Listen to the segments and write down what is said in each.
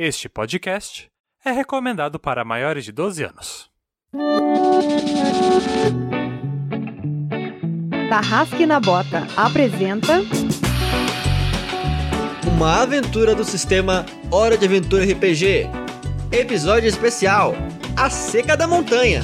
Este podcast é recomendado para maiores de 12 anos. Tarrasque na Bota apresenta Uma aventura do sistema Hora de Aventura RPG. Episódio especial: A Seca da Montanha.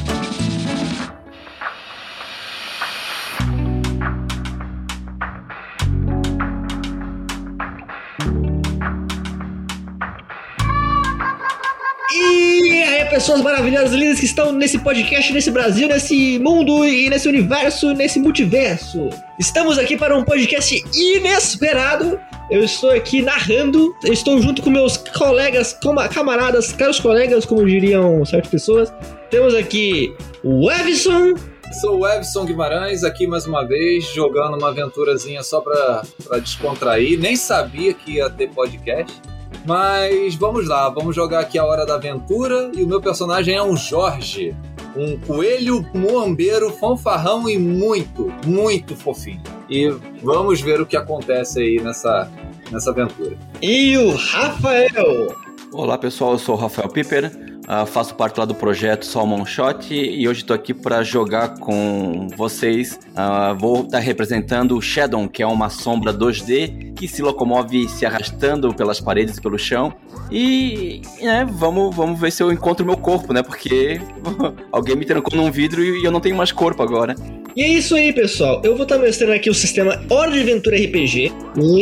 Pessoas maravilhosas, lindas que estão nesse podcast, nesse Brasil, nesse mundo e nesse universo, nesse multiverso. Estamos aqui para um podcast inesperado. Eu estou aqui narrando, estou junto com meus colegas, camaradas, caros colegas, como diriam certas pessoas. Temos aqui o Evison, Sou o Evson Guimarães, aqui mais uma vez, jogando uma aventurazinha só pra descontrair. Nem sabia que ia ter podcast. Mas vamos lá, vamos jogar aqui a Hora da Aventura. E o meu personagem é um Jorge. Um coelho muambeiro, fanfarrão e muito, muito fofinho. E vamos ver o que acontece aí nessa, nessa aventura. e o Rafael. Olá pessoal, eu sou o Rafael Piper, ah, faço parte lá do projeto Salmon Shot e hoje estou aqui para jogar com vocês. Ah, vou estar representando o Shadow, que é uma sombra 2D que se locomove se arrastando pelas paredes e pelo chão. E né, vamos, vamos ver se eu encontro meu corpo, né? Porque alguém me trancou num vidro e eu não tenho mais corpo agora. E é isso aí, pessoal. Eu vou estar mostrando aqui o sistema Hora de Aventura RPG,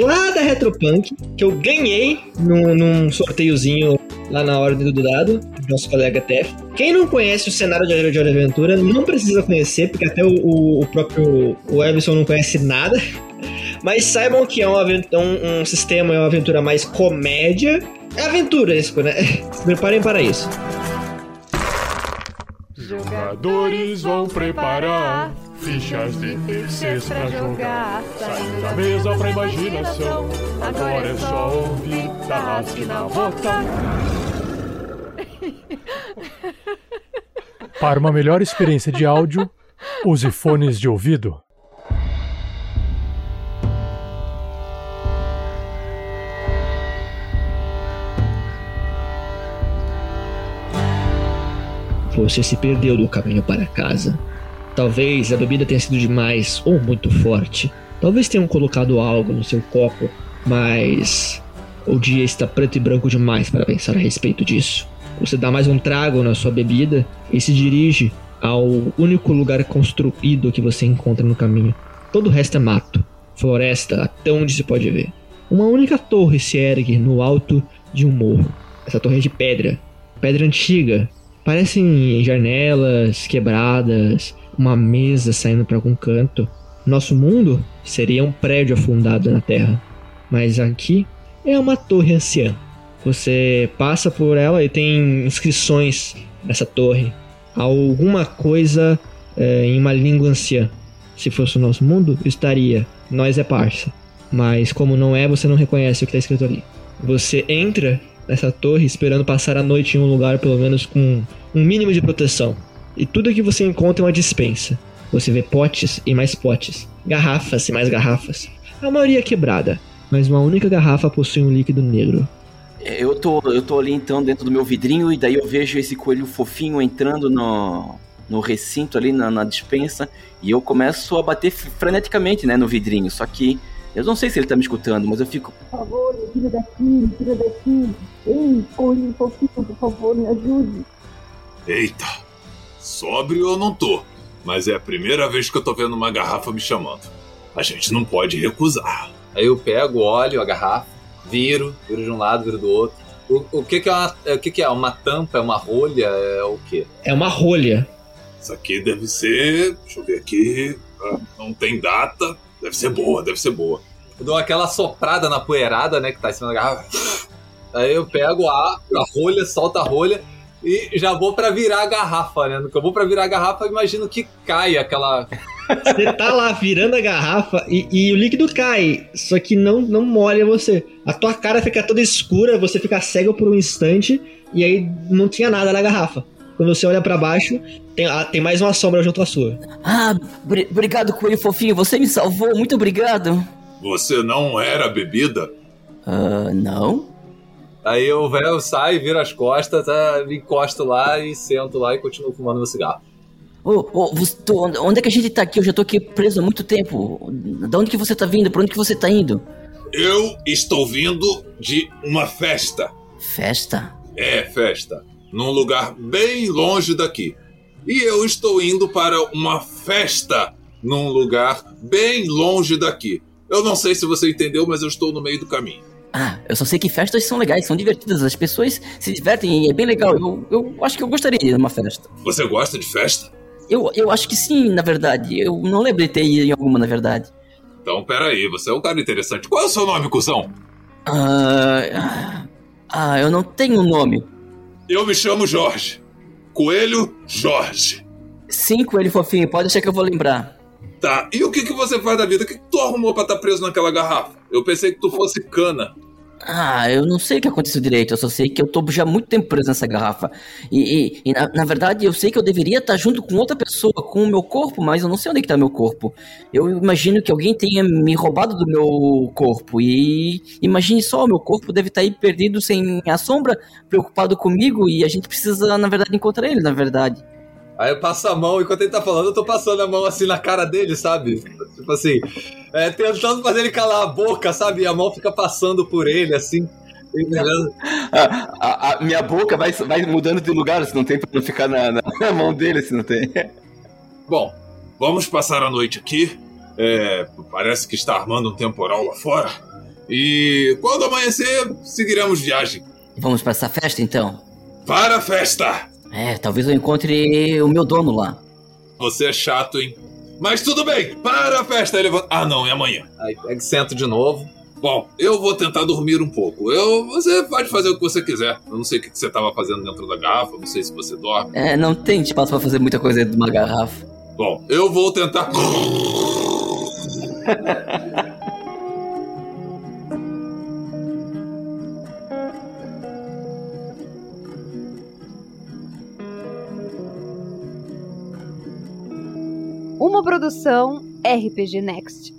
lá da Retropunk, que eu ganhei num, num sorteiozinho lá na Ordem do Dado, do nosso colega Tef. Quem não conhece o cenário de Hora de Aventura, não precisa conhecer, porque até o, o- o próprio o Everson não conhece nada. Mas saibam que é um, aven- um, um sistema, é uma aventura mais comédia. É aventuresco, né? Se preparem para isso. Jogadores vão preparar fichas de terceiros pra jogar. Saindo da mesa pra imaginação. Agora é só ouvir Tarrasque na bota. Para uma melhor experiência de áudio, use fones de ouvido. Você se perdeu no caminho para casa. Talvez a bebida tenha sido demais ou muito forte. Talvez tenham colocado algo no seu copo, mas o dia está preto e branco demais para pensar a respeito disso. Você dá mais um trago na sua bebida e se dirige ao único lugar construído que você encontra no caminho. Todo o resto é mato, floresta, até onde se pode ver. Uma única torre se ergue no alto de um morro. Essa torre é de pedra, pedra antiga, Parecem janelas quebradas, uma mesa saindo para algum canto. Nosso mundo seria um prédio afundado na terra, mas aqui é uma torre anciã. Você passa por ela e tem inscrições nessa torre. Alguma coisa é, em uma língua anciã. Se fosse o nosso mundo, estaria. Nós é parça. Mas como não é, você não reconhece o que está escrito ali. Você entra nessa torre esperando passar a noite em um lugar pelo menos com um mínimo de proteção. E tudo que você encontra é uma dispensa. Você vê potes e mais potes, garrafas e mais garrafas. A maioria é quebrada, mas uma única garrafa possui um líquido negro. Eu tô, eu tô ali então dentro do meu vidrinho e daí eu vejo esse coelho fofinho entrando no, no recinto ali na, na dispensa e eu começo a bater freneticamente, né, no vidrinho. Só que eu não sei se ele tá me escutando, mas eu fico, Por favor, me tira daqui, me tira daqui. Ei, coelho fofinho, por favor, me ajude. Eita, sóbrio eu não tô, mas é a primeira vez que eu tô vendo uma garrafa me chamando. A gente não pode recusar. Aí eu pego, olho a garrafa, viro, viro de um lado, viro do outro. O, o que, que, é uma, o que, que é? Uma tampa? É uma rolha? É o quê? É uma rolha. Isso aqui deve ser. Deixa eu ver aqui. ah, Não tem data. Deve ser boa, deve ser boa. Eu dou aquela soprada na poeirada, né, que tá em cima da garrafa. Aí eu pego a, a rolha, solto a rolha e já vou pra virar a garrafa, né? No que eu vou pra virar a garrafa, eu imagino que cai aquela. Você tá lá virando a garrafa e, e o líquido cai, só que não, não molha você. A tua cara fica toda escura, você fica cego por um instante e aí não tinha nada na garrafa. Quando você olha pra baixo, tem, ah, tem mais uma sombra junto à sua. Ah, bri- obrigado, coelho fofinho. Você me salvou. Muito obrigado. Você não era bebida? Ah, não? Aí eu, velho, saio, viro as costas, tá, me encosto lá e sento lá e continuo fumando meu cigarro. Ô, tu- onde é que a gente tá aqui? Eu já tô aqui preso há muito tempo. Da onde que você tá vindo? Pra onde que você tá indo? Eu estou vindo de uma festa. Festa? É, festa. Num lugar bem longe daqui. E eu estou indo para uma festa num lugar bem longe daqui. Eu não sei se você entendeu, mas eu estou no meio do caminho. Ah, eu só sei que festas são legais, são divertidas. As pessoas se divertem e é bem legal. Eu, eu acho que eu gostaria de ir numa festa. Você gosta de festa? Eu, eu acho que sim, na verdade. Eu não lembro de ter ido em alguma, na verdade. Então, peraí, você é um cara interessante. Qual é o seu nome, cuzão? Ah, ah, eu não tenho nome. Eu me chamo Jorge. Coelho Jorge. Sim, coelho fofinho, pode deixar que eu vou lembrar. Tá, e o que, que você faz da vida? O que, que tu arrumou pra estar preso naquela garrafa? Eu pensei que tu fosse cana. Ah, eu não sei o que aconteceu direito, eu só sei que eu tô já muito tempo preso nessa garrafa. E, e- e, na, na verdade eu sei que eu deveria estar junto com outra pessoa, com o meu corpo, mas eu não sei onde é que tá meu corpo. Eu imagino que alguém tenha me roubado do meu corpo. E imagine só, o meu corpo deve estar aí perdido sem a sombra, preocupado comigo, e a gente precisa, na verdade, encontrar ele, na verdade. Aí eu passo a mão, enquanto ele tá falando, eu tô passando a mão assim na cara dele, sabe? Tipo assim, é, tentando fazer ele calar a boca, sabe? E a mão fica passando por ele, assim. A, a- a minha boca vai, vai mudando de lugar, se não tem pra não ficar na, na- mão dele, se não tem. Bom, vamos passar a noite aqui. É, parece que está armando um temporal lá fora. E quando amanhecer, seguiremos viagem. Vamos pra essa festa então? Para a festa! É, talvez eu encontre o meu dono lá. Você é chato, hein? Mas tudo bem, para a festa! Ele Ah, não, é amanhã. Aí pega e sento de novo. Bom, eu vou tentar dormir um pouco. Eu, você pode fazer o que você quiser. Eu não sei o que você estava fazendo dentro da garrafa, não sei se você dorme. É, não tem espaço pra fazer muita coisa dentro de uma garrafa. Bom, eu vou tentar. Uma produção RPG Next.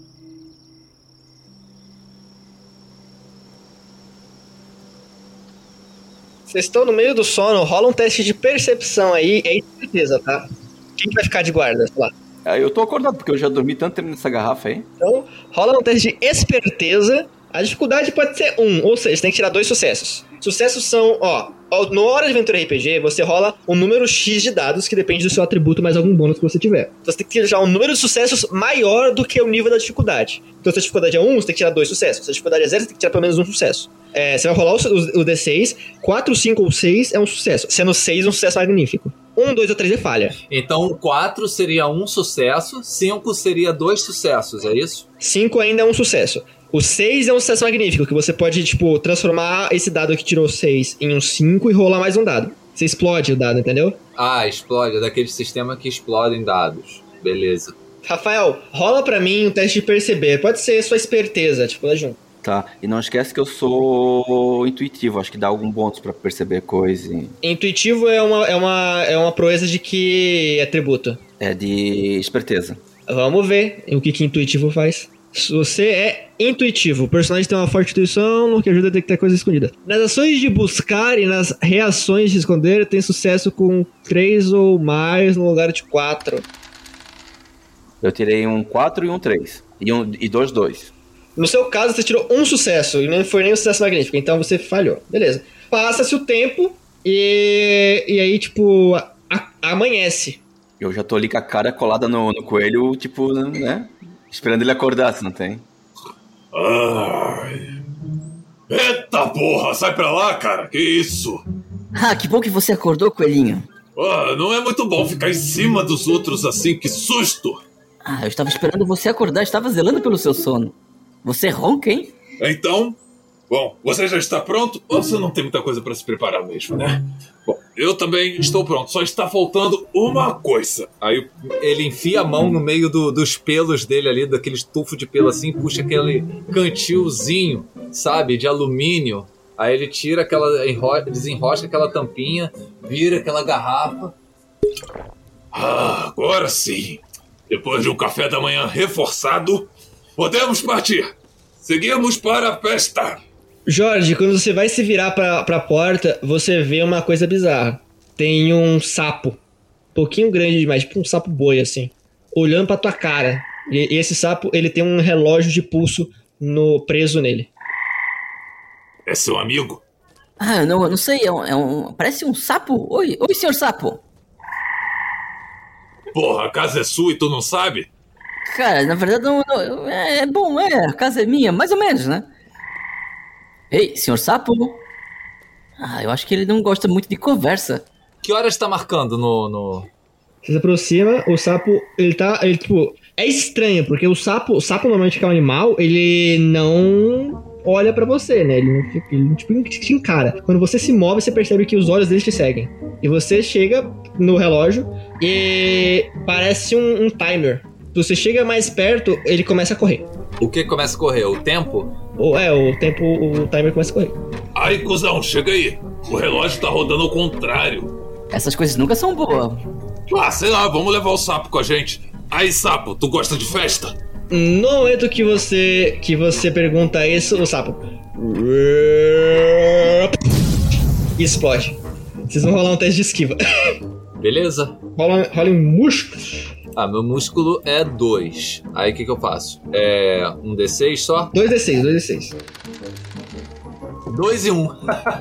Vocês estão no meio do sono, rola um teste de percepção aí, é certeza, tá? Quem vai ficar de guarda? Sei lá. Ah, Eu tô acordado, porque eu já dormi tanto tempo nessa garrafa aí. Então, rola um teste de esperteza. A dificuldade pode ser um, ou seja, você tem que tirar dois sucessos. Sucessos são, ó, no Hora de Aventura RPG, você rola um número X de dados que depende do seu atributo mais algum bônus que você tiver. Então você tem que tirar um número de sucessos maior do que o nível da dificuldade. Então se a dificuldade é 1, você tem que tirar dois sucessos. Se a dificuldade é 0, você tem que tirar pelo menos um sucesso. É, você vai rolar o, o, o D6, 4, 5 ou 6 é um sucesso. Sendo 6 um sucesso magnífico. 1, 2 ou 3 é falha. Então, 4 seria um sucesso, 5 seria dois sucessos, é isso? 5 ainda é um sucesso. O 6 é um sucesso magnífico, que você pode, tipo, transformar esse dado que tirou 6 em um 5 e rolar mais um dado. Você explode o dado, entendeu? Ah, explode, é daquele sistema que explodem dados. Beleza. Rafael, rola pra mim um teste de perceber. Pode ser sua esperteza, tipo, lá junto. Tá, e não esquece que eu sou intuitivo, acho que dá algum bônus pra perceber coisa. e- Intuitivo é uma, é uma, é uma proeza de que atributo? É de esperteza. Vamos ver o que, que intuitivo faz. Se Você é intuitivo. O personagem tem uma forte intuição, que ajuda a detectar coisas escondidas. Nas ações de buscar e nas reações de esconder, tem sucesso com 3 ou mais no lugar de 4. Eu tirei um 4 e um 3. E, um, e dois 2. No seu caso, você tirou um sucesso e não foi nem um sucesso magnífico, então você falhou. Beleza. Passa-se o tempo e, e aí, tipo, a- a- amanhece. Eu já tô ali com a cara colada no, no coelho, tipo, né? Esperando ele acordar, se não tem. Ai. Eita porra, sai pra lá, cara. Que isso? Ah, que bom que você acordou, coelhinho. Ah, não é muito bom ficar em cima dos outros assim, que susto! Ah, eu estava esperando você acordar, estava zelando pelo seu sono. Você ronca, hein? Então, bom, você já está pronto? Ou você não tem muita coisa pra se preparar mesmo, né? Bom, eu também estou pronto, só está faltando uma coisa. Aí ele enfia a mão no meio do- dos pelos dele ali, daquele estufo de pelo assim, puxa aquele cantilzinho, sabe, de alumínio. Aí ele tira aquela, enro- desenrosca aquela tampinha, vira aquela garrafa. Ah, agora sim. Depois de um café da manhã reforçado, podemos partir. Seguimos para a festa. Jorge, quando você vai se virar pra, pra porta, você vê uma coisa bizarra. Tem um sapo, um pouquinho grande demais, tipo um sapo boi, assim, olhando pra tua cara. E, e esse sapo, ele tem um relógio de pulso no preso nele. É seu amigo? Ah, não, não sei, é um, é um- Parece um sapo. Oi, oi, senhor sapo. Porra, a casa é sua e tu não sabe? Cara, na verdade não, não- é, é bom, é, a casa é minha, mais ou menos, né? Ei, senhor sapo? Ah, eu acho que ele não gosta muito de conversa. Que horas tá marcando no. no... Você se aproxima, o sapo, ele tá, ele tipo, é estranho, porque o sapo, o sapo normalmente que é um animal, ele não olha pra você, né? Ele, não fica- ele tipo, te encara. Quando você se move, você percebe que os olhos dele te seguem. E você chega no relógio e parece um, um timer. Se você chega mais perto, ele começa a correr. O que começa a correr? O tempo? Ou é, o tempo, o timer começa a correr. Ai, cuzão, chega aí. O relógio tá rodando ao contrário. Essas coisas nunca são boas. Ah, sei lá, vamos levar o sapo com a gente. Aí, sapo, tu gosta de festa? No momento que você que você pergunta isso, o sapo explode. Vocês vão rolar um teste de esquiva. Beleza? Rola, rola um músculo. Ah, meu músculo é 2. Aí o que, que eu faço? É um D6 só? 2d6, 2d6. 2 e 1. Um.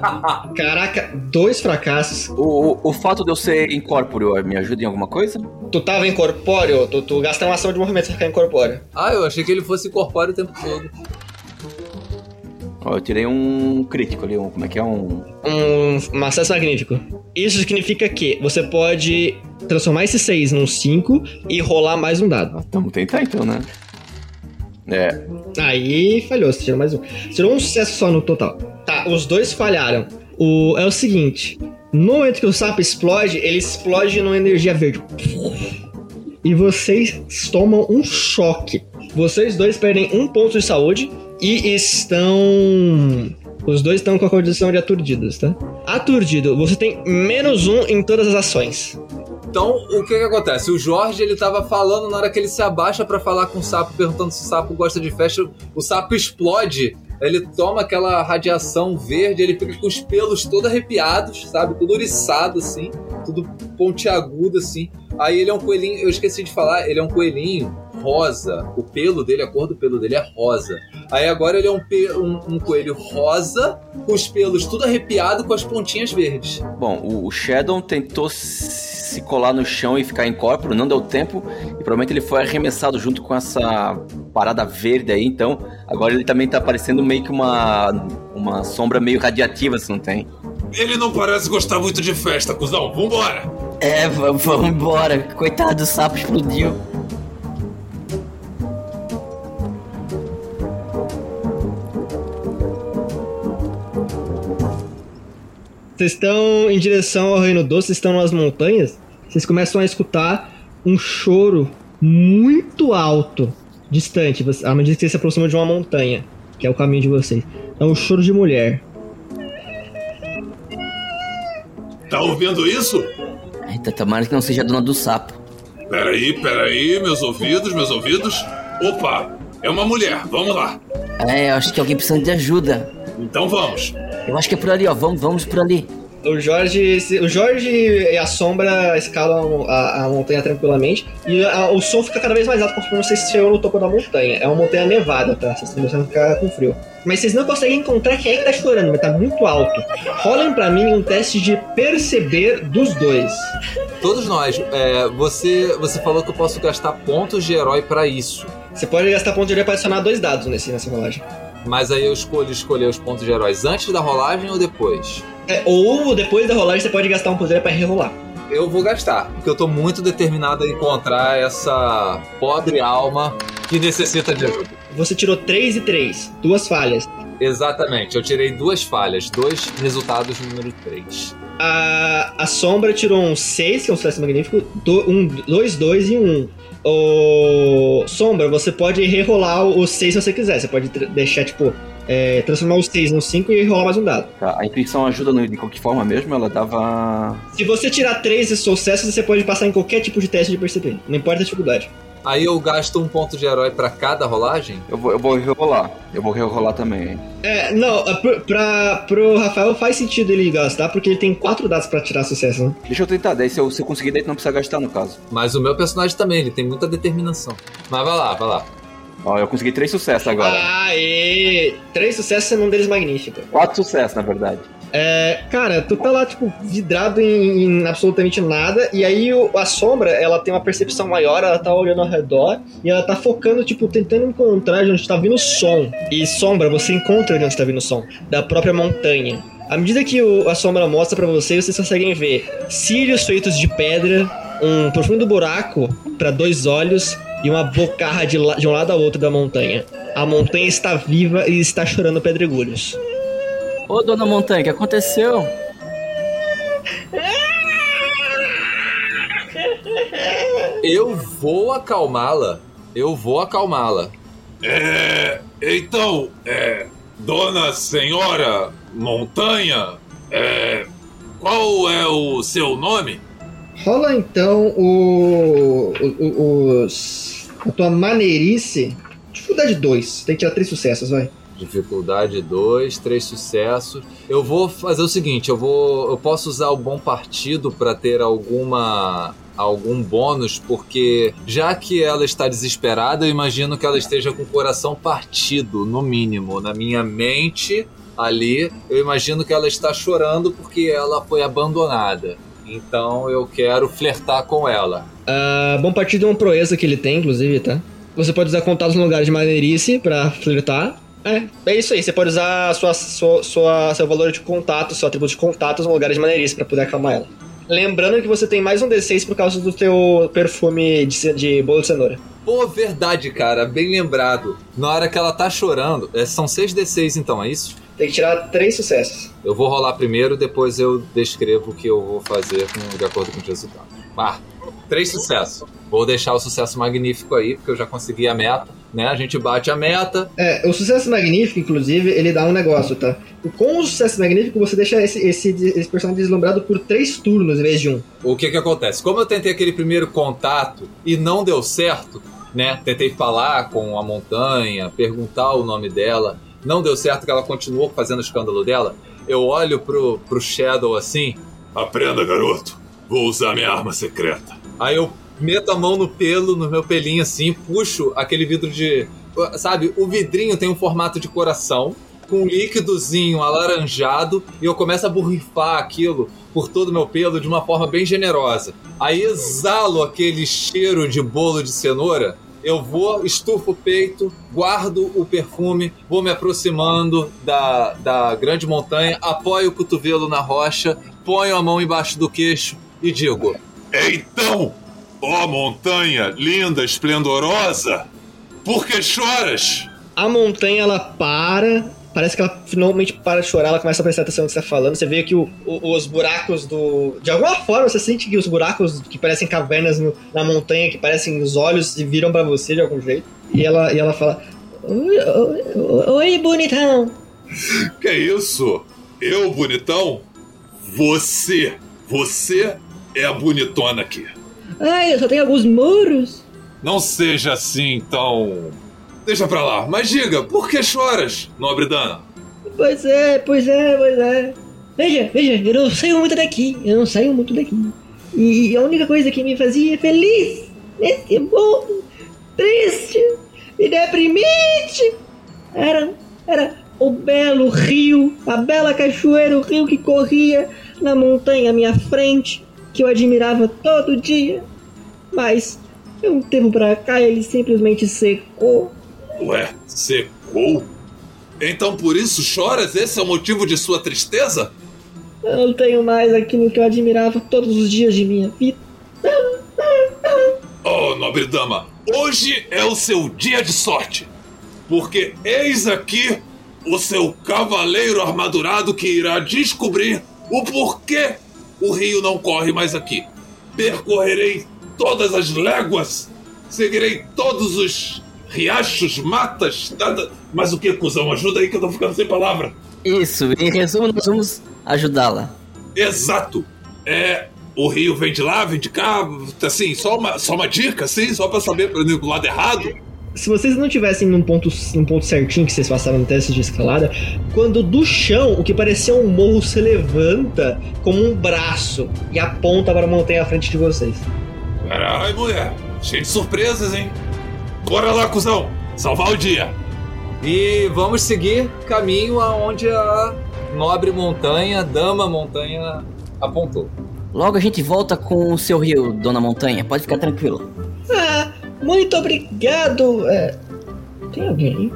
Caraca, dois fracassos. O, o, o fato de eu ser incorpóreo me ajuda em alguma coisa? Tu tava incorpóreo, tu, tu gasta uma ação de movimento pra ficar incorpóreo. Ah, eu achei que ele fosse incorpóreo o tempo todo. Ó, eu tirei um crítico ali, um, como é que é? Um. Um, um acesso magnífico. Isso significa que você pode transformar esse 6 num 5 e rolar mais um dado. Vamos tentar então, né? É. Aí falhou, você tirou mais um. Você tirou um sucesso só no total. Tá, os dois falharam. O, é o seguinte: no momento que o sapo explode, ele explode numa energia verde. E vocês tomam um choque. Vocês dois perdem um ponto de saúde e estão. Os dois estão com a condição de aturdidos, tá? Aturdido, você tem menos um em todas as ações. Então, o que que acontece? O Jorge, ele tava falando na hora que ele se abaixa pra falar com o sapo, perguntando se o sapo gosta de festa. O sapo explode, ele toma aquela radiação verde, ele fica com os pelos todo arrepiados, sabe? Tudo oriçado, assim, tudo pontiagudo, assim. Aí ele é um coelhinho, eu esqueci de falar, ele é um coelhinho rosa. O pelo dele, a cor do pelo dele é rosa. Aí agora ele é um, pe- um- um coelho rosa, com os pelos tudo arrepiado, com as pontinhas verdes. Bom, o, o Shadow tentou se colar no chão e ficar incorpóreo, não deu tempo, e provavelmente ele foi arremessado junto com essa parada verde aí, então agora ele também tá parecendo meio que uma, uma sombra meio radiativa, se não tem. Ele não parece gostar muito de festa, cuzão. Vambora. É, vamos embora. Coitado do sapo explodiu. Vocês estão em direção ao Reino Doce, vocês estão nas montanhas. Vocês começam a escutar um choro muito alto, distante, você- à medida que vocês se aproximam de uma montanha, que é o caminho de vocês. É um choro de mulher. Tá ouvindo isso? Eita, tomara que não seja a dona do sapo. Peraí, peraí, meus ouvidos, meus ouvidos. Opa, é uma mulher, vamos lá. É, eu acho que alguém precisa de ajuda. Então vamos. Eu acho que é por ali, ó. Vamos, vamos por ali. O Jorge, o Jorge e a sombra escalam a, a montanha tranquilamente e a- o som fica cada vez mais alto conforme vocês chegam no topo da montanha. É uma montanha nevada, tá? Vocês estão começando a ficar com frio. Mas vocês não conseguem encontrar quem é que tá chorando, mas tá muito alto. Rolem pra mim um teste de perceber dos dois. Todos nós. É, você, você falou que eu posso gastar pontos de herói pra isso. Você pode gastar ponto de herói pra adicionar dois dados nesse, nessa rolagem. Mas aí eu escolho escolher os pontos de heróis antes da rolagem ou depois? É, ou depois da rolagem você pode gastar um herói pra rerolar. Eu vou gastar, porque eu tô muito determinado a encontrar essa pobre alma que necessita de ajuda. Você tirou 3 e 3, duas falhas. Exatamente, eu tirei duas falhas, dois resultados número 3. A, a sombra tirou um 6, que é um sucesso magnífico, 2, 2 e 1. Um. O Sombra, você pode rerolar o 6 se você quiser. Você pode deixar, tipo, é, transformar o 6 no 5 e rolar mais um dado. Tá, a intuição ajuda no- de qualquer forma mesmo, ela dava. Se você tirar 3 sucessos, você pode passar em qualquer tipo de teste de perceber. Não importa a dificuldade. Aí eu gasto um ponto de herói pra cada rolagem? Eu vou, eu vou rerolar. Eu vou rerolar também. É, não, pro- pra, pro Rafael faz sentido ele gastar, porque ele tem quatro dados pra tirar sucesso, né? Deixa eu tentar, daí se eu, se eu conseguir, daí não precisa gastar no caso. Mas o meu personagem também, ele tem muita determinação. Mas vai lá, vai lá. Ó, eu consegui três sucessos agora. Aê! Três sucessos e um deles magnífico. Quatro sucessos, na verdade. É, cara, tu tá lá, tipo, vidrado em, em absolutamente nada, e aí o- a sombra, ela tem uma percepção maior, ela tá olhando ao redor, e ela tá focando, tipo, tentando encontrar de onde tá vindo o som. E sombra, você encontra de onde tá vindo o som, da própria montanha. À medida que o- a sombra mostra pra vocês, vocês conseguem ver cílios feitos de pedra, um profundo buraco pra dois olhos e uma bocarra de, la- de um lado ao outro da montanha. A montanha está viva e está chorando pedregulhos. Ô, dona Montanha, o que aconteceu? Eu vou acalmá-la. Eu vou acalmá-la. É. Então, é. Dona Senhora Montanha, é. Qual é o seu nome? Rola então o, o- os, a tua maneirice. Dificuldade 2. Tem que tirar três sucessos, vai. Dificuldade 2, três sucessos. Eu vou fazer o seguinte, eu vou, eu posso usar o bom partido para ter alguma algum bônus, porque já que ela está desesperada, eu imagino que ela esteja com o coração partido, no mínimo, na minha mente ali, eu imagino que ela está chorando porque ela foi abandonada. Então eu quero flertar com ela. Ah, bom partido é uma proeza que ele tem, inclusive, tá? Você pode usar contatos no lugar de maneirice pra flertar. É, é isso aí. Você pode usar sua, sua, sua- seu valor de contato, seu atributo de contatos no lugar de maneirice pra poder acalmar ela. Lembrando que você tem mais um D6 por causa do teu perfume de, de bolo de cenoura. Pô, verdade, cara, bem lembrado. Na hora que ela tá chorando, é, são 6d6 então, é isso? Tem que tirar três sucessos. Eu vou rolar primeiro, depois eu descrevo o que eu vou fazer com- de acordo com os resultados. Ah, três sucessos. Vou deixar o sucesso magnífico aí, porque eu já consegui a meta, né? A gente bate a meta. É, o sucesso magnífico, inclusive, ele dá um negócio, tá? Com o sucesso magnífico, você deixa esse, esse, esse personagem deslumbrado por três turnos em vez de um. O que que acontece? Como eu tentei aquele primeiro contato e não deu certo, né? Tentei falar com a montanha, perguntar o nome dela, não deu certo que ela continuou fazendo o escândalo dela. Eu olho pro, pro Shadow assim, Aprenda, garoto. Vou usar minha arma secreta. Aí eu meto a mão no pelo, no meu pelinho assim, puxo aquele vidro de. Sabe, o vidrinho tem um formato de coração, com um líquidozinho alaranjado, e eu começo a borrifar aquilo por todo o meu pelo de uma forma bem generosa. Aí exalo aquele cheiro de bolo de cenoura. Eu vou, estufo o peito, guardo o perfume, vou me aproximando da, da grande montanha, apoio o cotovelo na rocha, ponho a mão embaixo do queixo e digo: Então, ó montanha linda, esplendorosa, por que choras? A montanha, ela para. Parece que ela finalmente para de chorar, ela começa a prestar atenção no que você tá falando. Você vê que o- o- os buracos do. De alguma forma, você sente que os buracos que parecem cavernas no- na montanha, que parecem os olhos, se viram pra você de algum jeito. E ela, e ela fala: Oi, oi, oi, bonitão. Que isso? Eu, bonitão? Você. Você é a bonitona aqui. Ai, eu só tenho alguns muros. Não seja assim tão. Deixa pra lá, mas diga, por que choras, nobre dana? Pois é, pois é, pois é. Veja, veja, eu não saio muito daqui. Eu não saio muito daqui. E a única coisa que me fazia feliz nesse mundo triste e deprimente era, era o belo rio, a bela cachoeira, o rio que corria na montanha à minha frente, que eu admirava todo dia. Mas, de um tempo pra cá, ele simplesmente secou. Ué, secou? Então por isso choras? Esse é o motivo de sua tristeza? Eu não tenho mais aquilo que eu admirava todos os dias de minha vida. Oh, nobre dama, hoje é o seu dia de sorte. Porque eis aqui o seu cavaleiro armadurado que irá descobrir o porquê o rio não corre mais aqui. Percorrerei todas as léguas, seguirei todos os riachos, matas, nada. Mas o que, cuzão? Ajuda aí que eu tô ficando sem palavra. Isso, em resumo, nós vamos ajudá-la. Exato. É. o rio vem de lá, vem de cá, assim, só uma, só uma dica, assim, só pra saber pro lado errado. Se vocês não tivessem num ponto, num ponto certinho que vocês passaram no teste de escalada, quando do chão o que parecia um morro se levanta como um braço e aponta para a montanha à frente de vocês. Caralho, mulher, cheio de surpresas, hein? Bora lá, cuzão, salvar o dia. E vamos seguir caminho aonde a nobre montanha, dama montanha, apontou. Logo a gente volta com o seu rio, dona montanha. Pode ficar tranquilo. Ah, muito obrigado. É, tem alguém aí?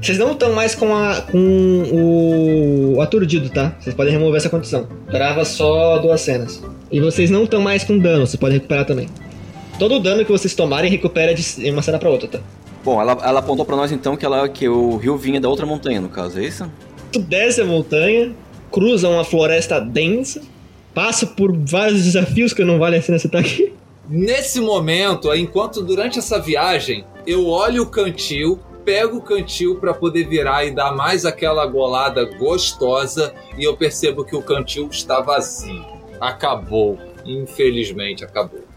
Vocês não estão mais com, a, com o, aturdido, tá? Vocês podem remover essa condição. Grava só duas cenas. E vocês não estão mais com dano, vocês podem recuperar também. Todo o dano que vocês tomarem recupera de uma cena pra outra, tá? Bom, ela, ela apontou pra nós então que, ela, que o rio vinha da outra montanha, no caso, é isso? Tu desce a montanha, cruza uma floresta densa, passa por vários desafios que não vale a você tá aqui. Nesse momento, enquanto durante essa viagem, eu olho o cantil, pego o cantil para poder virar e dar mais aquela golada gostosa e eu percebo que o cantil está vazio. Acabou. Infelizmente acabou.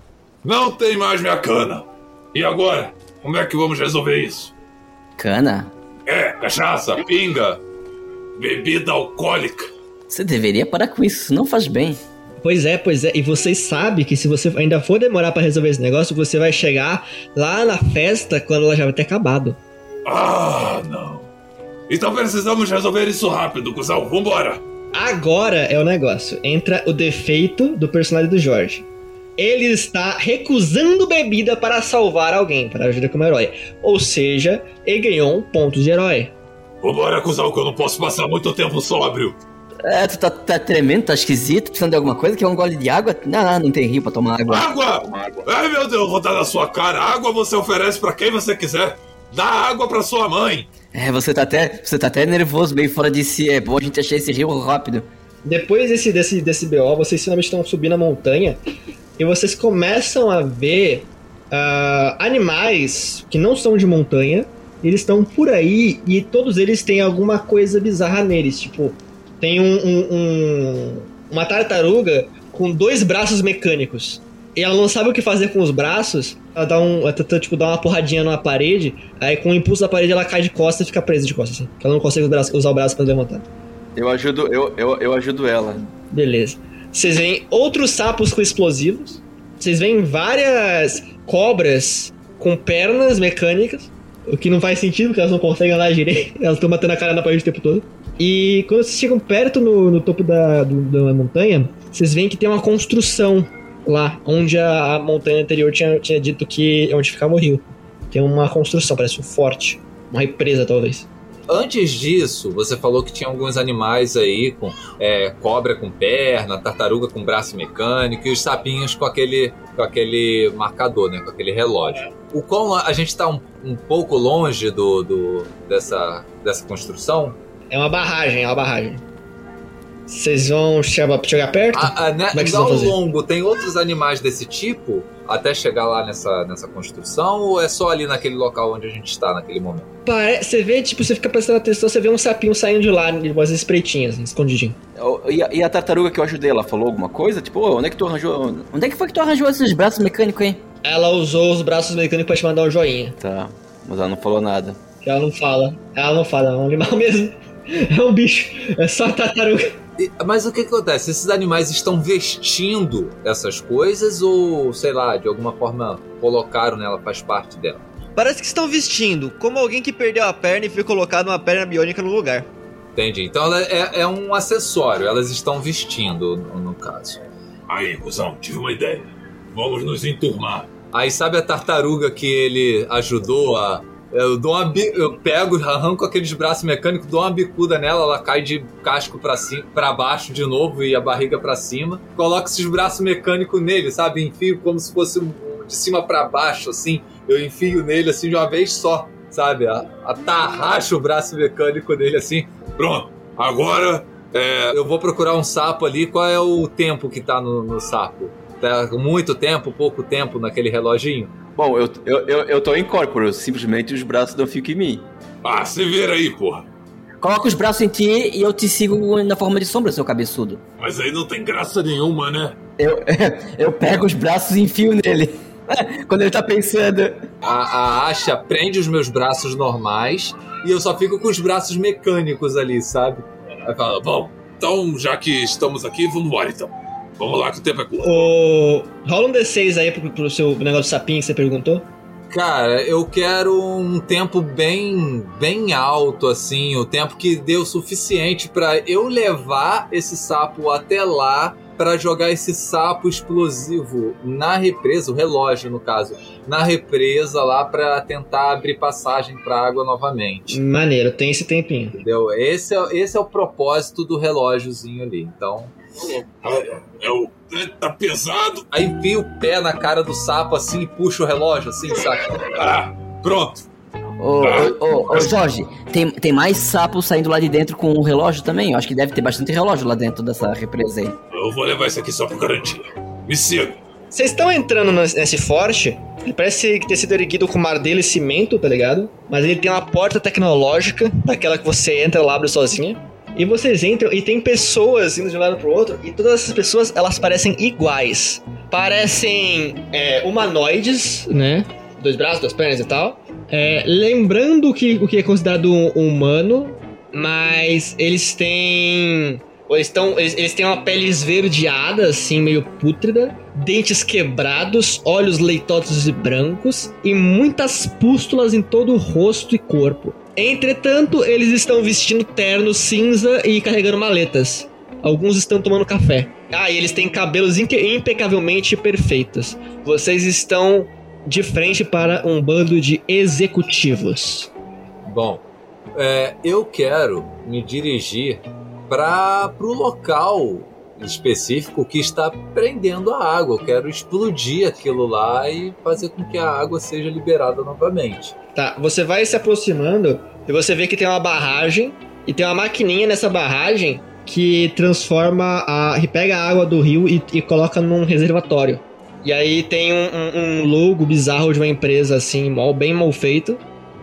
Não tem mais minha cana. E agora? Como é que vamos resolver isso? Cana? É, cachaça, pinga, bebida alcoólica. Você deveria parar com isso, não faz bem. Pois é, pois é. E vocês sabem que se você ainda for demorar para resolver esse negócio, você vai chegar lá na festa quando ela já vai ter acabado. Ah, não. Então precisamos resolver isso rápido, cuzão. Vambora. Agora é o negócio. Entra o defeito do personagem do Jorge. Ele está recusando bebida para salvar alguém, para ajudar como herói. Ou seja, ele ganhou um ponto de herói. Vambora, cuzão, que eu não posso passar muito tempo sóbrio. É, tu tá, tá tremendo, tá esquisito, precisando de alguma coisa? Quer um gole de água? Não, não, não tem rio pra tomar água. Água! Ai, meu Deus, vou dar na sua cara. Água você oferece para quem você quiser. Dá água pra sua mãe. É, você tá até, você tá até nervoso, meio fora de si. É bom a gente achar esse rio rápido. Depois desse, desse, desse BO, vocês finalmente estão subindo a montanha e vocês começam a ver uh, animais que não são de montanha. Eles estão por aí e todos eles têm alguma coisa bizarra neles. Tipo, tem um, um, um, uma tartaruga com dois braços mecânicos. E ela não sabe o que fazer com os braços. Ela dá um. Ela tenta, tipo, dar uma porradinha numa parede. Aí com o impulso da parede ela cai de costas e fica presa de costas, assim. Ela não consegue usar o braço pra levantar. Eu ajudo, eu, eu, eu ajudo ela. Beleza. Vocês veem outros sapos com explosivos. Vocês veem várias cobras com pernas mecânicas. O que não faz sentido, porque elas não conseguem andar direito. Elas estão batendo a cara na parede o tempo todo. E quando vocês chegam perto no, no topo da, do, da montanha, vocês veem que tem uma construção lá, onde a, a montanha anterior tinha, tinha dito que onde ficava o rio. Tem uma construção, parece um forte. Uma represa, talvez. Antes disso, você falou que tinha alguns animais aí, com é, cobra com perna, tartaruga com braço mecânico e os sapinhos com aquele, com aquele marcador, né? Com aquele relógio. O quão a gente está um, um pouco longe do, do, dessa, dessa construção? É uma barragem, é uma barragem. Vocês vão chegar, chegar perto? Ah, ah, né, Como é que vocês ao vão fazer? longo, tem outros animais desse tipo até chegar lá nessa, nessa construção ou é só ali naquele local onde a gente está naquele momento? Pare- Você vê, tipo, você fica prestando atenção, você vê um sapinho saindo de lá, umas espretinhas, escondidinho. E a, e a tartaruga que eu ajudei, ela falou alguma coisa? Tipo, ô, onde é que tu arranjou? Onde é que foi que tu arranjou esses braços mecânicos aí? Ela usou os braços mecânicos pra te mandar um joinha. Tá, mas ela não falou nada. Ela não fala. Ela não fala, é um animal mesmo. É um bicho. É só tartaruga. Mas o que, que acontece? Esses animais estão vestindo essas coisas ou, sei lá, de alguma forma colocaram nela, faz parte dela? Parece que estão vestindo, como alguém que perdeu a perna e foi colocado uma perna biônica no lugar. Entendi. Então ela é, é um acessório, elas estão vestindo, no, no caso. Aí, cuzão, tive uma ideia. Vamos nos enturmar. Aí sabe a tartaruga que ele ajudou a. Eu, dou uma eu pego, arranco aqueles braços mecânicos, dou uma bicuda nela, ela cai de casco pra, cima, pra baixo de novo e a barriga pra cima. Coloco esses braços mecânicos nele, sabe? Enfio como se fosse de cima pra baixo, assim. Eu enfio nele assim de uma vez só, sabe? Atarracho o braço mecânico dele assim. Pronto. Agora, é, Eu vou procurar um sapo ali. Qual é o tempo que tá no, no sapo? Tá muito tempo, pouco tempo naquele reloginho? Bom, eu, eu, eu, eu tô em corporo, simplesmente os braços não ficam em mim. ah, se vira aí, porra. Coloca os braços em ti e eu te sigo na forma de sombra, seu cabeçudo. Mas aí não tem graça nenhuma, né? Eu, eu pego os braços e enfio nele. Quando ele tá pensando. A, a Asha prende os meus braços normais e eu só fico com os braços mecânicos ali, sabe? Aí fala, bom, então já que estamos aqui, vamos embora então. Vamos lá que o tempo é curto. O... Rola um D6 aí pro, pro seu negócio de sapinho que você perguntou. Cara, eu quero um tempo bem bem alto assim, o tempo que deu o suficiente pra eu levar esse sapo até lá pra jogar esse sapo explosivo na represa, o relógio no caso, na represa lá pra tentar abrir passagem pra água novamente. Maneiro, tem esse tempinho. Entendeu? Esse é, esse é o propósito do relógiozinho ali. Então, É, é o. é, tá pesado. aí enfia o pé na cara do sapo assim e puxa o relógio assim, saca? Ah, pronto. Ô, ô, ô, ô, Jorge, tem, tem mais sapo saindo lá de dentro com o relógio também? Eu acho que deve ter bastante relógio lá dentro dessa represa aí. Eu vou levar isso aqui só por garantia. Me siga. Vocês estão entrando nesse forte, ele parece ter sido erguido com mardelho e cimento, tá ligado? Mas ele tem uma porta tecnológica, daquela que você entra e abre sozinha. E vocês entram e tem pessoas indo de um lado pro outro, e todas essas pessoas, elas parecem iguais. Parecem é, humanoides, né? Dois braços, duas pernas e tal. É, lembrando que, o que é considerado um humano, mas eles têm. Eles, tão, eles, eles têm uma pele esverdeada, assim, meio pútrida, dentes quebrados, olhos leitosos e brancos, e muitas pústulas em todo o rosto e corpo. Entretanto, eles estão vestindo terno cinza e carregando maletas. Alguns estão tomando café. Ah, e eles têm cabelos impecavelmente perfeitos. Vocês estão de frente para um bando de executivos. Bom, é, eu quero me dirigir para pro local específico que está prendendo a água. Eu quero explodir aquilo lá e fazer com que a água seja liberada novamente. Tá, você vai se aproximando e você vê que tem uma barragem e tem uma maquininha nessa barragem que transforma a. que pega a água do rio e, e coloca num reservatório. E aí tem um, um- um logo bizarro de uma empresa assim, mal, bem mal feito.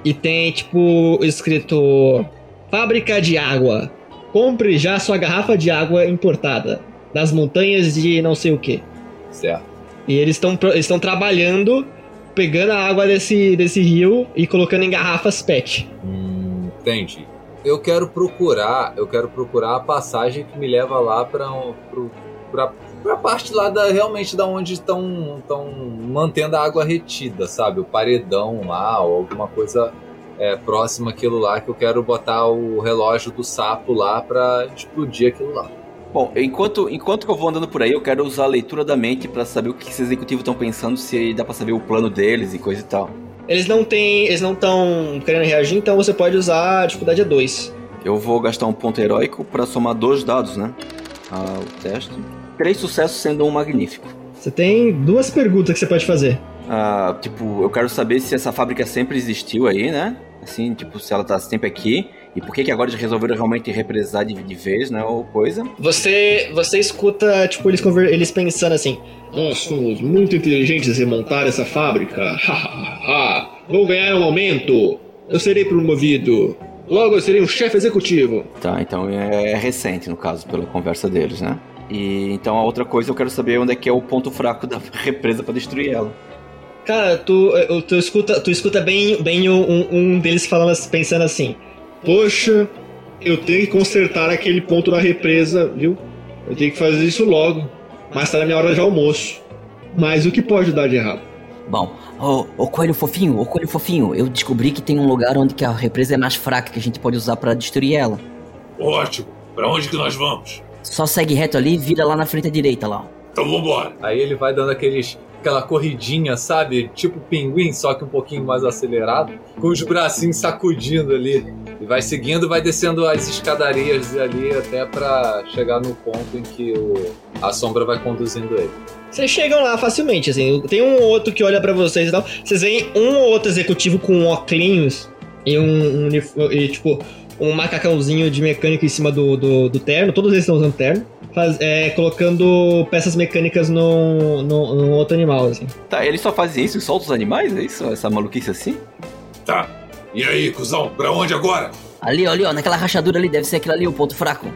E tem tipo escrito Fábrica de água. Compre já sua garrafa de água importada. Das montanhas de não sei o que. Certo. E eles estão estão trabalhando, pegando a água desse, desse rio e colocando em garrafas PET. Hum, entendi. Eu quero procurar, eu quero procurar a passagem que me leva lá para um, pro- pra, pra parte lá da realmente da onde estão estão mantendo a água retida, sabe? O paredão lá ou alguma coisa é, próxima àquilo lá que eu quero botar o relógio do sapo lá para explodir aquilo lá. Bom, enquanto, enquanto eu vou andando por aí, eu quero usar a leitura da mente pra saber o que esses executivos estão pensando, se dá pra saber o plano deles e coisa e tal. Eles não têm. Eles não estão querendo reagir, então você pode usar a dificuldade é 2. Eu vou gastar um ponto heróico pra somar dois dados, né? Ah, o teste. Três sucessos sendo um magnífico. Você tem duas perguntas que você pode fazer. Ah, tipo, eu quero saber se essa fábrica sempre existiu aí, né? Assim, tipo, se ela tá sempre aqui. E por que que agora eles resolveram realmente represar de, de vez, né? Ou coisa. Você. Você escuta, tipo, eles, conver- eles pensando assim. Nós somos muito inteligentes em montar essa fábrica. Vou ganhar um aumento. Eu serei promovido. Logo eu serei um chefe executivo. Tá, então é recente, no caso, pela conversa deles, né? E então a outra coisa eu quero saber onde é que é o ponto fraco da represa pra destruir ela. Cara, tu, tu escuta, tu escuta bem, bem um, um deles falando, pensando assim. Poxa, eu tenho que consertar aquele ponto da represa, viu? Eu tenho que fazer isso logo. Mas tá na minha hora de almoço. Mas o que pode dar de errado? Bom, ô, ô coelho fofinho, ô coelho fofinho, eu descobri que tem um lugar onde que a represa é mais fraca que a gente pode usar pra destruir ela. Ótimo. Pra onde que nós vamos? Só segue reto ali e vira lá na frente à direita lá. Então vambora. Aí ele vai dando aqueles aquela corridinha, sabe? Tipo pinguim, só que um pouquinho mais acelerado, com os bracinhos sacudindo ali. E vai seguindo, vai descendo as escadarias ali até pra chegar no ponto em que o, a sombra vai conduzindo ele. Vocês chegam lá facilmente, assim. Tem um ou outro que olha pra vocês e tal. Vocês veem um ou outro executivo com óculos e um, um e, tipo, um macacãozinho de mecânico em cima do, do, do terno. Todos eles estão usando terno. Faz- é, colocando peças mecânicas no, no, no outro animal, assim. Tá, eles só fazem isso só dos animais? É isso? Essa maluquice assim? Tá. E aí, cuzão, pra onde agora? Ali, ó, ali, ó, naquela rachadura ali, deve ser aquilo ali o ponto fraco.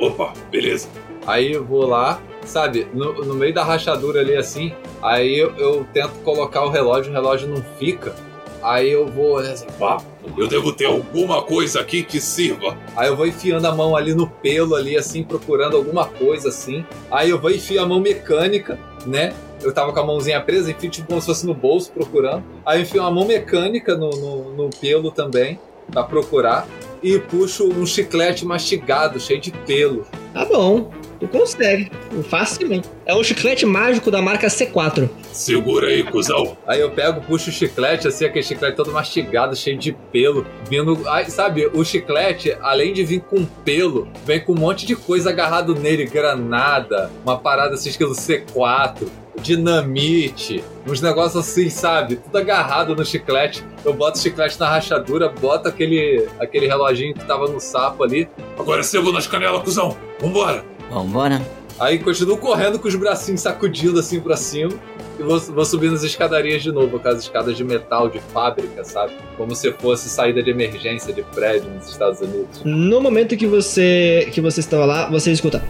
Opa, beleza. Aí eu vou lá, sabe, no, no meio da rachadura ali assim, aí eu, eu tento colocar o relógio, o relógio não fica. Aí eu vou. assim, pá, Eu devo ter alguma coisa aqui que sirva. Aí eu vou enfiando a mão ali no pelo, ali, assim, procurando alguma coisa assim. Aí eu vou enfiar a mão mecânica, né? Eu tava com a mãozinha presa, enfio tipo como se fosse no bolso procurando. Aí eu enfio uma mão mecânica no, no, no pelo também, pra procurar. E puxo um chiclete mastigado, cheio de pelo. Tá bom, tu consegue. Facilmente. É um chiclete mágico da marca C4. Segura aí, cuzão. Aí eu pego, puxo o chiclete, assim, aquele chiclete todo mastigado, cheio de pelo, vindo. Ai, sabe, o chiclete, além de vir com pelo, vem com um monte de coisa agarrado nele, granada, uma parada assim, estilo C4, dinamite, uns negócios assim, sabe? Tudo agarrado no chiclete. Eu boto o chiclete na rachadura, boto aquele, aquele reloginho que tava no sapo ali. Agora sebo nas canelas, cuzão. Vambora. Vambora. Aí continuo correndo com os bracinhos sacudindo assim pra cima. E vou, vou subindo as escadarias de novo, aquelas escadas de metal de fábrica, sabe? Como se fosse saída de emergência de prédio nos Estados Unidos. No momento que você que você estava lá, você escuta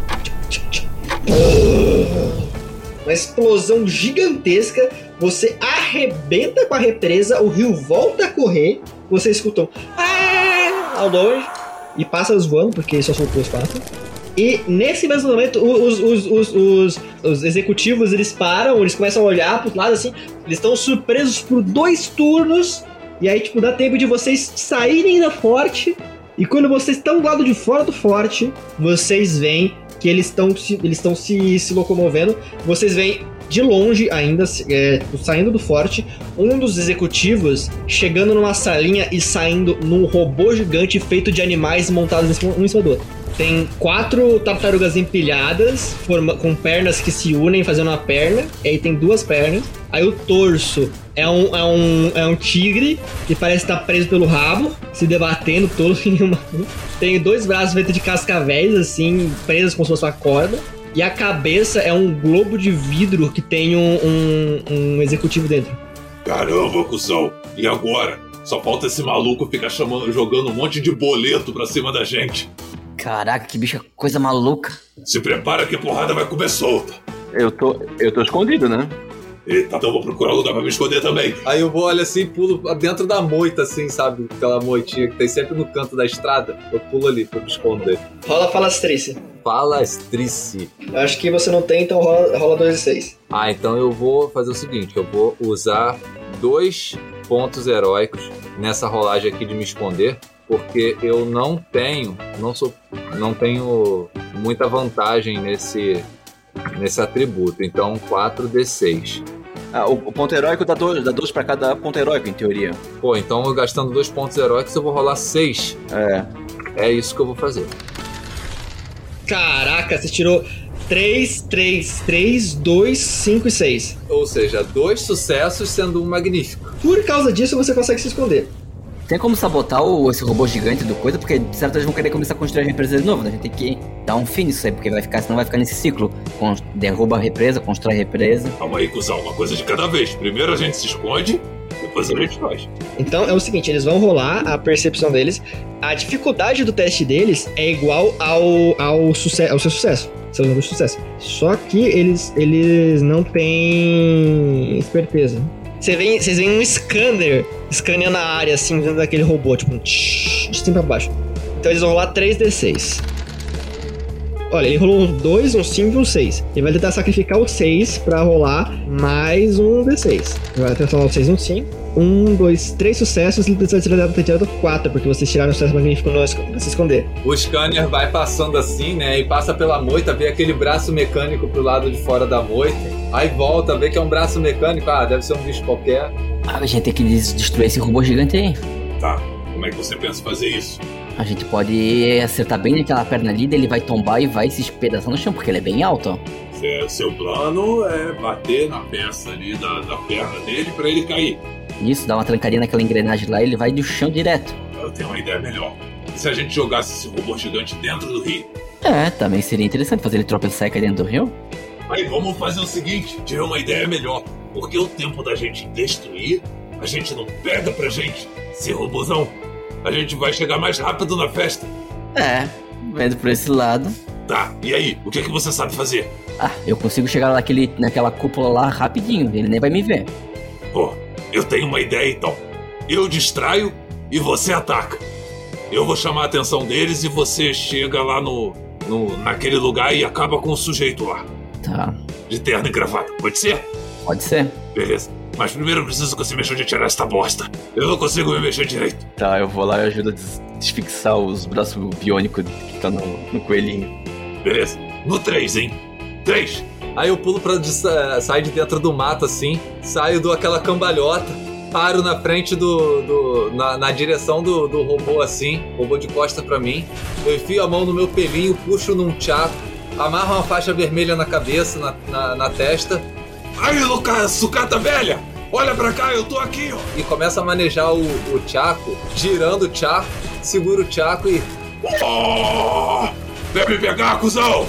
uma explosão gigantesca. Você arrebenta com a represa, o rio volta a correr. Você escuta um "Ah!" ao longe e pássaros voando, porque só soltou os pássaros. E nesse mesmo momento, os, os, os, os, os executivos eles param, eles começam a olhar pro lado assim, eles estão surpresos por dois turnos. E aí, tipo, dá tempo de vocês saírem da forte. E quando vocês estão do lado de fora do forte, vocês veem que eles estão se, eles se, se locomovendo. Vocês veem de longe ainda, é, tipo, saindo do forte, um dos executivos chegando numa salinha e saindo num robô gigante feito de animais montados em cima- um do outro. Tem quatro tartarugas empilhadas, com pernas que se unem fazendo uma perna. E aí tem duas pernas. Aí o torso é um, é um, é um tigre que parece estar preso pelo rabo, se debatendo todo em uma. Tem dois braços feitos de cascavéis, assim, presos fosse uma corda. E a cabeça é um globo de vidro que tem um, um, um executivo dentro. Caramba, cuzão. E agora? Só falta esse maluco ficar chamando, jogando um monte de boleto pra cima da gente. Caraca, que bicha coisa maluca. Se prepara que a porrada vai comer solta. Eu tô, eu tô escondido, né? Eita, então vou procurar lugar pra me esconder também. Aí eu vou, olho assim e pulo dentro da moita, assim, sabe? Aquela moitinha que tem sempre no canto da estrada. Eu pulo ali pra me esconder. Rola falastrice. Palastrice. Eu acho que você não tem, então rola, rola 2 e 6. Ah, então eu vou fazer o seguinte: eu vou usar dois pontos heróicos nessa rolagem aqui de me esconder, porque eu não tenho, não sou, não tenho muita vantagem nesse nesse atributo. Então 4d6. Ah, o, o ponto heróico dá dois, dá dois pra cada ponto heróico, em teoria. Pô, então eu gastando dois pontos heróicos eu vou rolar 6. É. É isso que eu vou fazer. Caraca, você tirou 3, 3, 3, 2, 5 e 6. Ou seja, dois sucessos sendo um magnífico. Por causa disso, você consegue se esconder. Tem como sabotar o, esse robô gigante do coisa, porque de certo eles vão querer começar a construir a represa de novo, né? A gente tem que dar um fim nisso aí, porque vai ficar, senão vai ficar nesse ciclo. Con- derruba a represa, constrói a represa. Calma aí, cuzão. Uma coisa de cada vez. Primeiro a gente se esconde, depois a gente faz. Então é o seguinte, eles vão rolar a percepção deles. A dificuldade do teste deles é igual ao, ao, suce ao seu sucesso. Seu número de sucesso. Só que eles, eles não têm esperteza. Você vê, vocês veem um scanner escaneando a área, assim, dentro daquele robô, tipo, um tsh, de cima pra baixo. Então eles vão rolar 3d6. Olha, ele rolou um 2, um 5 e um 6. Ele vai tentar sacrificar o 6 pra rolar mais um D6. Ele vai rolar o 6 e um 5. Um, dois, três sucessos, ele precisa tirar- ter tirado 4, porque vocês tiraram o sucesso magnífico pra se esconder. O scanner vai passando assim, né? E passa pela moita, vê aquele braço mecânico pro lado de fora da moita. Aí volta, vê que é um braço mecânico. Ah, deve ser um bicho qualquer. Ah, a gente tem que des- destruir esse robô gigante aí. Tá. Como é que você pensa fazer isso? A gente pode acertar bem naquela perna ali, daí ele vai tombar e vai se espedaçar no chão, porque ele é bem alto, ó. Seu, seu plano é bater na peça ali da, da perna dele pra ele cair. Isso, dá uma trancadinha naquela engrenagem lá e ele vai do chão direto. Eu tenho uma ideia melhor. Se a gente jogasse esse robô gigante dentro do rio? É, também seria interessante fazer ele tropeçar e cair dentro do rio. Aí vamos fazer o seguinte: tive uma ideia melhor. Porque o tempo da gente destruir, a gente não pega pra gente. Esse robôzão, a gente vai chegar mais rápido na festa. É, vendo por esse lado. Tá, e aí? O que, é que você sabe fazer? Ah, eu consigo chegar naquele, naquela cúpula lá rapidinho, ele nem vai me ver. Pô, eu tenho uma ideia então. Eu distraio e você ataca. Eu vou chamar a atenção deles e você chega lá no, no naquele lugar e acaba com o sujeito lá. Tá, De terno e gravata. Pode ser? pode ser. Beleza. Mas primeiro eu preciso que você me ajude a tirar esta bosta. Eu não consigo me mexer direito. Tá, eu vou lá e ajudo a des- desfixar os braços biônicos que tá no, no coelhinho. Beleza. No 3, hein? 3. Aí eu pulo pra de- sair de dentro do mato assim, saio do aquela cambalhota, paro na frente do. do- na, na direção do, do robô assim, robô de costa pra mim. Eu enfio a mão no meu pelinho, puxo num tchaco, amarro uma faixa vermelha na cabeça, na, na, na testa, Aí, Lucas, sucata velha! Olha pra cá, eu tô aqui, ó. e começo a manejar o, o tchaco, girando o tchaco, seguro o tchaco e. Oh! Vem me pegar, cuzão!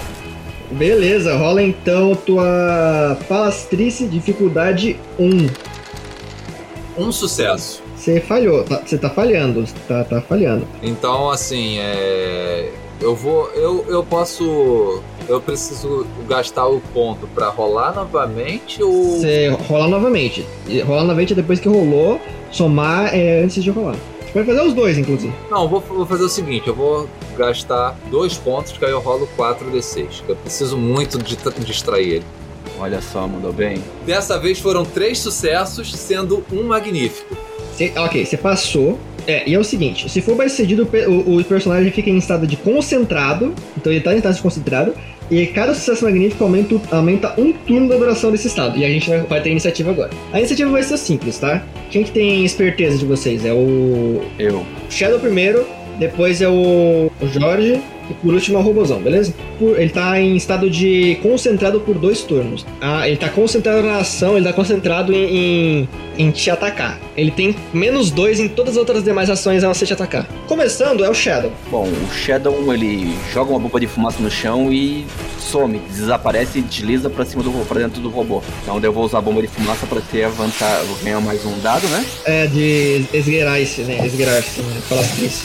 Beleza, rola então tua palastrice, dificuldade 1. Um sucesso. Você falhou, tá- você tá falhando, tá, tá falhando. Então, assim, é. Eu vou. Eu, eu posso. Eu preciso gastar o ponto pra rolar novamente ou. Você rola novamente. Rolar novamente depois que rolou, somar é antes de rolar. Pode fazer os dois, inclusive. Não, eu vou, vou fazer o seguinte: eu vou gastar dois pontos, que aí eu rolo 4d6. Que eu preciso muito de distrair ele. Olha só, mandou bem. Dessa vez foram três sucessos, sendo um magnífico. Você- ok, você passou. É, e é o seguinte: se for mais cedido, o, o personagem fica em estado de concentrado. Então ele tá em estado de concentrado. E cada sucesso magnífico aumenta, aumenta um turno da duração desse estado. E a gente vai, vai ter iniciativa agora. A iniciativa vai ser simples, tá? Quem que tem esperteza de vocês? É o Eu. Shadow primeiro, depois é o o Jorge e por último é o Robozão, beleza? Por- ele tá em estado de concentrado por dois turnos. Ah, ele tá concentrado na ação, ele tá concentrado em, em, em te atacar. Ele tem menos dois em todas as outras demais ações a não ser te atacar. Começando é o Shadow. Bom, o Shadow ele joga uma bomba de fumaça no chão e some, desaparece e desliza pra cima do pra dentro do robô. Então eu vou usar a bomba de fumaça pra ter a vantagem, vou ganhar mais um dado, né? É de esgueirar esse, né? Esgueirar esse, né? Palastriz.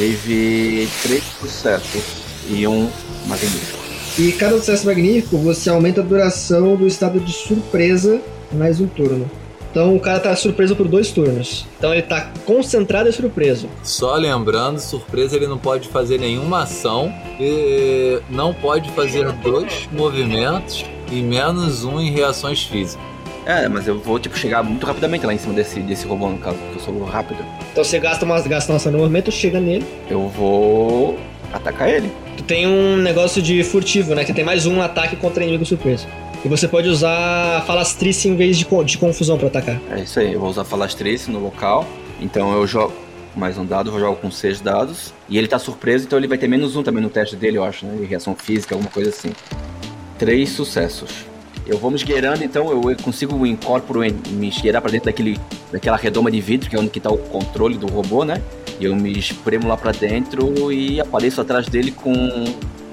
Teve três sucessos e um magnífico. E cada sucesso magnífico, você aumenta a duração do estado de surpresa mais um turno. Então o cara tá surpreso por dois turnos. Então ele tá concentrado e surpreso. Só lembrando, surpresa, ele não pode fazer nenhuma ação, e não pode fazer dois movimentos e menos um em reações físicas. É, mas eu vou tipo chegar muito rapidamente lá em cima desse, desse robô no caso, porque eu sou rápido. Então você gasta uma, gasta uma ação no movimento, chega nele. Eu vou atacar ele. Tu tem um negócio de furtivo, né? Que tem mais um ataque contra inimigo surpreso. E você pode usar falastrice em vez de, de confusão pra atacar. É isso aí, eu vou usar falastrice no local. Então eu jogo mais um dado, eu jogo com seis dados. E ele tá surpreso, então ele vai ter menos um também no teste dele, eu acho, né? De reação física, alguma coisa assim. Três sucessos. Eu vou me esgueirando, então eu consigo incorporo em- me esgueirar pra dentro daquele, daquela redoma de vidro, que é onde que tá o controle do robô, né? E eu me espremo lá pra dentro e apareço atrás dele com,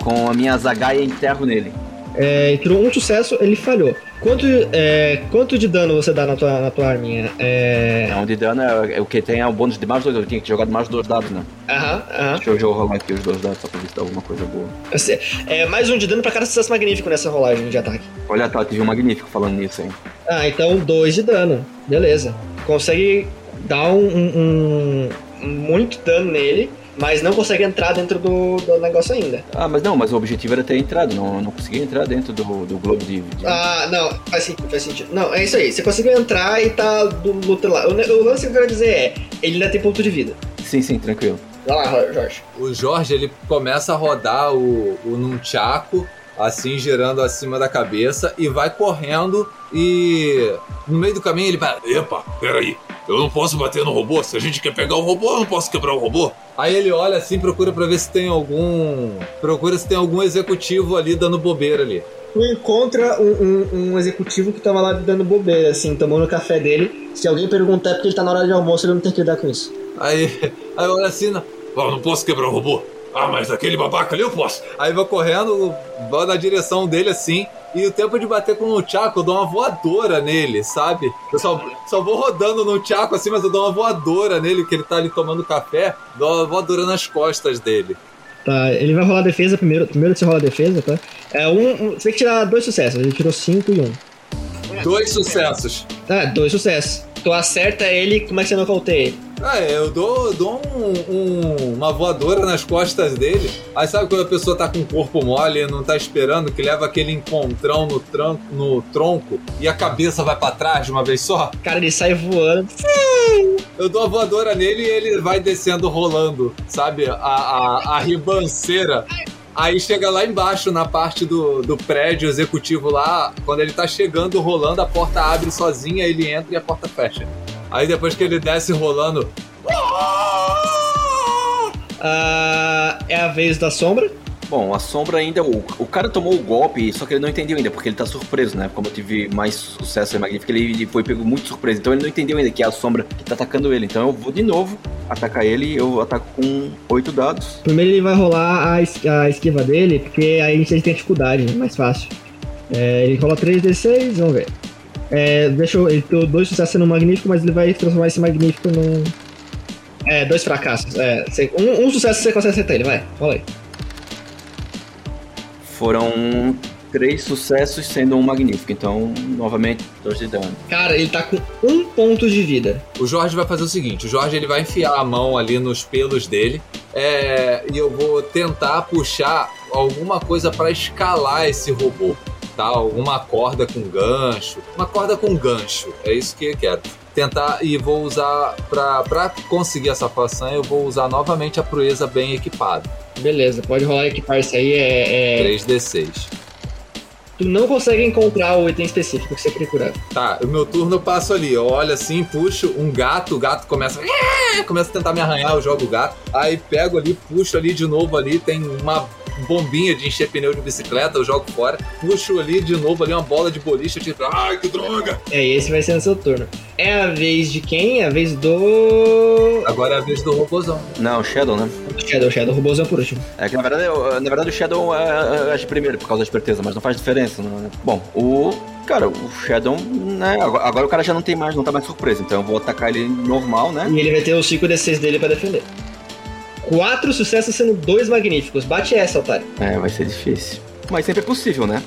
com a minha zagaia e enterro nele. É, tirou um sucesso, ele falhou. Quanto, é, quanto de dano você dá na tua, na tua arminha? É. É onde dano é, é o que tem é o bônus de mais dois, eu tinha que jogar de mais dois dados, né? Aham, aham. Deixa eu rolar aqui os dois dados só pra ver se dá alguma coisa boa. Você- É mais um de dano pra cada sucesso magnífico nessa rolagem de ataque. Olha, tá, tive um magnífico falando nisso aí. Ah, então dois de dano. Beleza. Consegue dar um, um- um- muito dano nele, mas não consegue entrar dentro do, do negócio ainda. Ah, mas não, mas o objetivo era ter entrado, não, não consegui entrar dentro do, do globo de. de- Ah, não, faz sentido, faz sentido. Não, é isso aí. Você conseguiu entrar e tá do, lado. O, o lance que eu quero dizer é, ele ainda tem ponto de vida. Sim, sim, tranquilo. Vai lá, Jorge. O Jorge, ele começa a rodar o, o nunchaku, assim, girando acima da cabeça, e vai correndo e no meio do caminho ele vai... Epa, peraí. Eu não posso bater no robô. Se a gente quer pegar o robô, eu não posso quebrar o robô. Aí ele olha assim, procura pra ver se tem algum... Procura se tem algum executivo ali dando bobeira ali. Tu encontra um, um- um executivo que tava lá dando bobeira, assim, tomando o café dele. Se alguém perguntar é porque ele tá na hora de almoço, ele não tem que lidar com isso. Aí, aí olha assim, não- Ah, não posso quebrar o robô. Ah, mas aquele babaca ali eu posso. aí vai correndo, vai na direção dele assim, e o tempo de bater com o Nunchaku, eu dou uma voadora nele, sabe? Eu só, só vou rodando no Nunchaku assim, mas eu dou uma voadora nele, que ele tá ali tomando café, dou uma voadora nas costas dele. Tá, ele vai rolar a defesa primeiro. Primeiro você rola a defesa, tá? É um, um- você tem que tirar dois sucessos. Ele tirou cinco e um. Dois sucessos. Ah, dois sucessos. Tu acerta ele, como é que você nocauteia ele? Ah, é, eu dou, dou um- um- uma voadora nas costas dele. Aí sabe quando a pessoa tá com o corpo mole e não tá esperando, que leva aquele encontrão no, tranco, no tronco e a cabeça vai pra trás de uma vez só? Cara, ele sai voando. Eu dou a voadora nele e ele vai descendo rolando, sabe? A, a, a ribanceira. Aí chega lá embaixo, na parte do, do prédio executivo lá, quando ele tá chegando, rolando, a porta abre sozinha, ele entra e a porta fecha. Aí depois que ele desce rolando, Ah, é a vez da sombra. Bom, a sombra ainda. O, o cara tomou o golpe, só que ele não entendeu ainda, porque ele tá surpreso, né? Como eu tive mais sucesso em Magnífico, ele, ele foi pego muito surpreso. Então ele não entendeu ainda que é a sombra que tá atacando ele. Então eu vou de novo atacar ele. Eu ataco com oito dados. Primeiro ele vai rolar a, es- a esquiva dele, porque aí a gente tem dificuldade, né? mais fácil. É, ele rola 3d6, vamos ver. É, deixa eu, ele tem dois sucessos no magnífico, mas ele vai transformar esse magnífico num. É, dois fracassos. É, um, um sucesso você consegue acertar ele, vai, rola aí. Foram três sucessos, sendo um magnífico. Então, novamente, dois de dano. Cara, ele tá com um ponto de vida. o Jorge vai fazer o seguinte: o Jorge ele vai enfiar a mão ali nos pelos dele é, e eu vou tentar puxar alguma coisa pra escalar esse robô, tá? Alguma corda com gancho, uma corda com gancho, é isso que eu quero. Tentar e vou usar pra, pra conseguir essa façanha, eu vou usar novamente a proeza bem equipada. Beleza, pode rolar equipar isso aí. É, é- 3d6. Tu não consegue encontrar o item específico que você curar. Tá, o meu turno eu passo ali, eu olho assim, puxo um gato, o gato começa. Começa a tentar me arranhar, eu jogo o gato. Aí pego ali, puxo ali de novo ali, tem uma bombinha de encher pneu de bicicleta, eu jogo fora. Puxo ali de novo ali uma bola de boliche, eu tipo, ai que droga! É, esse vai ser no seu turno. É a vez de quem? É a vez do. Agora é a vez do robôzão. Não, Shadow, né? Shadow, Shadow, robôzão por último. É que na verdade, eu- na verdade o Shadow é, é, age primeiro por causa da esperteza, mas não faz diferença. Né? Bom, o. Cara, o Shadow, né? Agora, agora o cara já não tem mais, não tá mais surpreso. Então eu vou atacar ele normal, né? E ele vai ter os 5d6 dele pra defender. Quatro sucessos sendo dois magníficos. Bate essa, otário. É, vai ser difícil. Mas sempre é possível, né?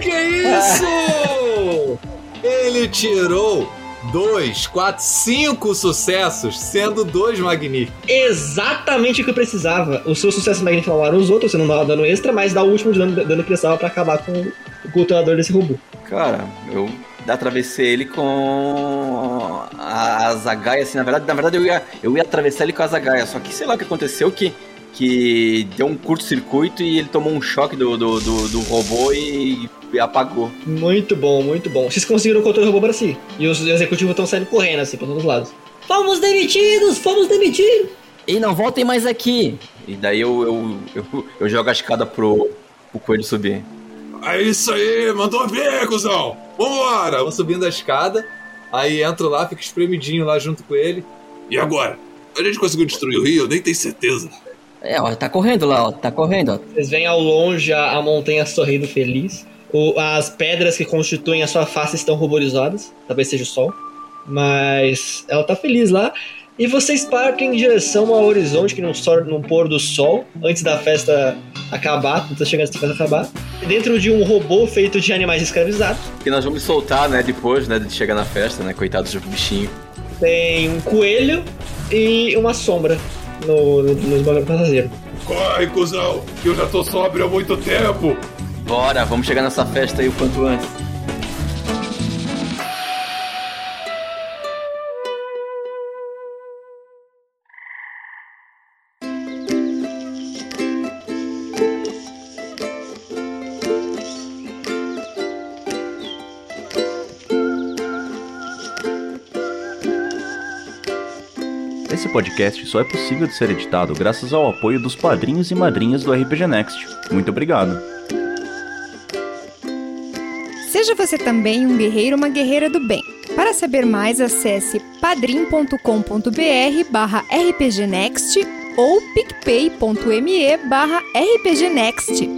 Que isso? Ele tirou dois, quatro, cinco sucessos, sendo dois magníficos. Exatamente o que eu precisava. O seu sucesso magnífico falaram os outros, você não dá dano extra, mas dá o último de dano, dano que precisava pra acabar com o cultuador desse robô. Cara, eu atravessei ele com a, a zagaia, assim, na verdade, na verdade eu ia, eu ia atravessar ele com a zagaia, só que sei lá o que aconteceu, que, que deu um curto-circuito e ele tomou um choque do, do, do, do robô e, e apagou. Muito bom, muito bom. Vocês conseguiram o controle do robô pra si. E os executivos estão saindo correndo, assim, pra todos os lados. Fomos demitidos! Fomos demitidos! E não voltem mais aqui. E daí eu, eu, eu, eu jogo a escada pro, pro coelho subir. É isso aí, mandou ver, cuzão! Vambora! Vou subindo a escada, aí entro lá, fico espremidinho lá junto com ele. E agora? A gente conseguiu destruir o rio? Eu nem tenho certeza. É, ó, tá correndo lá, ó, tá correndo, ó. Vocês veem ao longe a, a montanha sorrindo feliz. O- as pedras que constituem a sua face estão ruborizadas. Talvez seja o sol. Mas ela tá feliz lá. E vocês partem em direção ao horizonte, que não sor num pôr do sol, antes da festa acabar, antes da chegada da festa acabar. Dentro de um robô feito de animais escravizados. Que nós vamos soltar, né, depois, né, de chegar na festa, né, coitados do bichinho. Tem um coelho e uma sombra no, no, nos bagulho passageiro. Corre, cuzão, que eu já tô sóbrio há muito tempo. Bora, vamos chegar nessa festa aí o quanto antes. Podcast só é possível de ser editado graças ao apoio dos padrinhos e madrinhas do RPG Next. Muito obrigado. Seja você também um guerreiro ou uma guerreira do bem. Para saber mais, acesse padrim.com.br barra rpgnext ou picpay.me barra rpgnext.